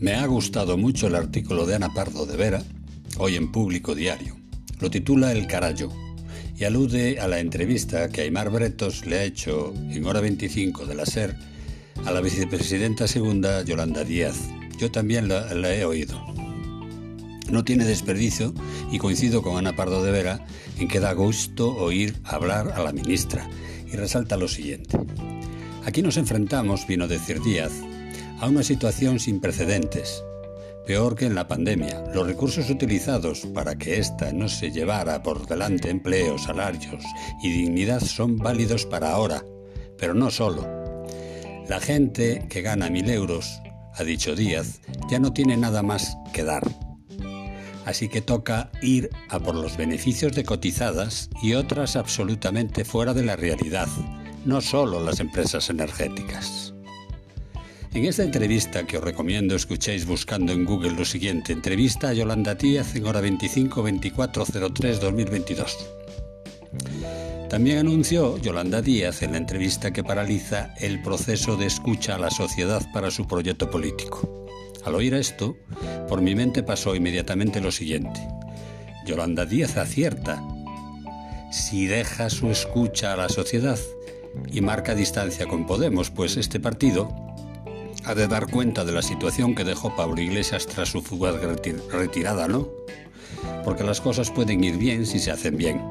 Me ha gustado mucho el artículo de Ana Pardo de Vera, hoy en Público Diario. Lo titula El Carallo y alude a la entrevista que Aymar Bretos le ha hecho en hora 25 de la SER a la vicepresidenta segunda Yolanda Díaz. Yo también la, la he oído. No tiene desperdicio y coincido con Ana Pardo de Vera en que da gusto oír hablar a la ministra y resalta lo siguiente. Aquí nos enfrentamos, vino a decir Díaz, a una situación sin precedentes. Peor que en la pandemia, los recursos utilizados para que ésta no se llevara por delante empleos, salarios y dignidad son válidos para ahora, pero no solo. La gente que gana mil euros, ha dicho Díaz, ya no tiene nada más que dar. Así que toca ir a por los beneficios de cotizadas y otras absolutamente fuera de la realidad, no solo las empresas energéticas. En esta entrevista que os recomiendo escuchéis buscando en Google lo siguiente, entrevista a Yolanda Díaz en hora 25 24 03 2022. También anunció Yolanda Díaz en la entrevista que paraliza el proceso de escucha a la sociedad para su proyecto político. Al oír esto, por mi mente pasó inmediatamente lo siguiente. Yolanda Díaz acierta. Si deja su escucha a la sociedad y marca distancia con Podemos, pues este partido ha de dar cuenta de la situación que dejó Pablo Iglesias tras su fugaz retirada, ¿no? Porque las cosas pueden ir bien si se hacen bien.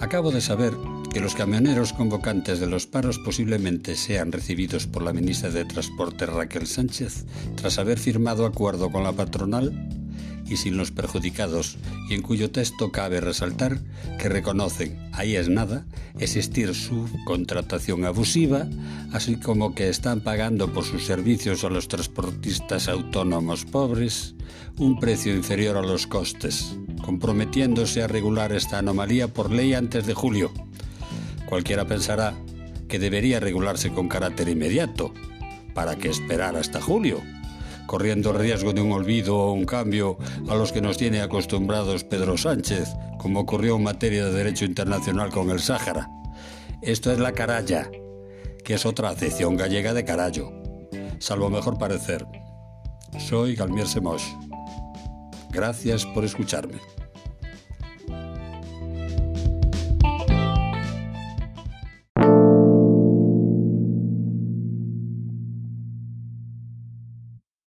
Acabo de saber que los camioneros convocantes de los paros posiblemente sean recibidos por la ministra de Transporte Raquel Sánchez tras haber firmado acuerdo con la patronal y sin los perjudicados, y en cuyo texto cabe resaltar que reconocen, ahí es nada, existir su contratación abusiva, así como que están pagando por sus servicios a los transportistas autónomos pobres un precio inferior a los costes, comprometiéndose a regular esta anomalía por ley antes de julio. Cualquiera pensará que debería regularse con carácter inmediato. ¿Para qué esperar hasta julio? Corriendo el riesgo de un olvido o un cambio a los que nos tiene acostumbrados Pedro Sánchez, como ocurrió en materia de derecho internacional con el Sáhara. Esto es la caralla, que es otra acepción gallega de carallo, salvo mejor parecer. Soy Galmier Semos. Gracias por escucharme.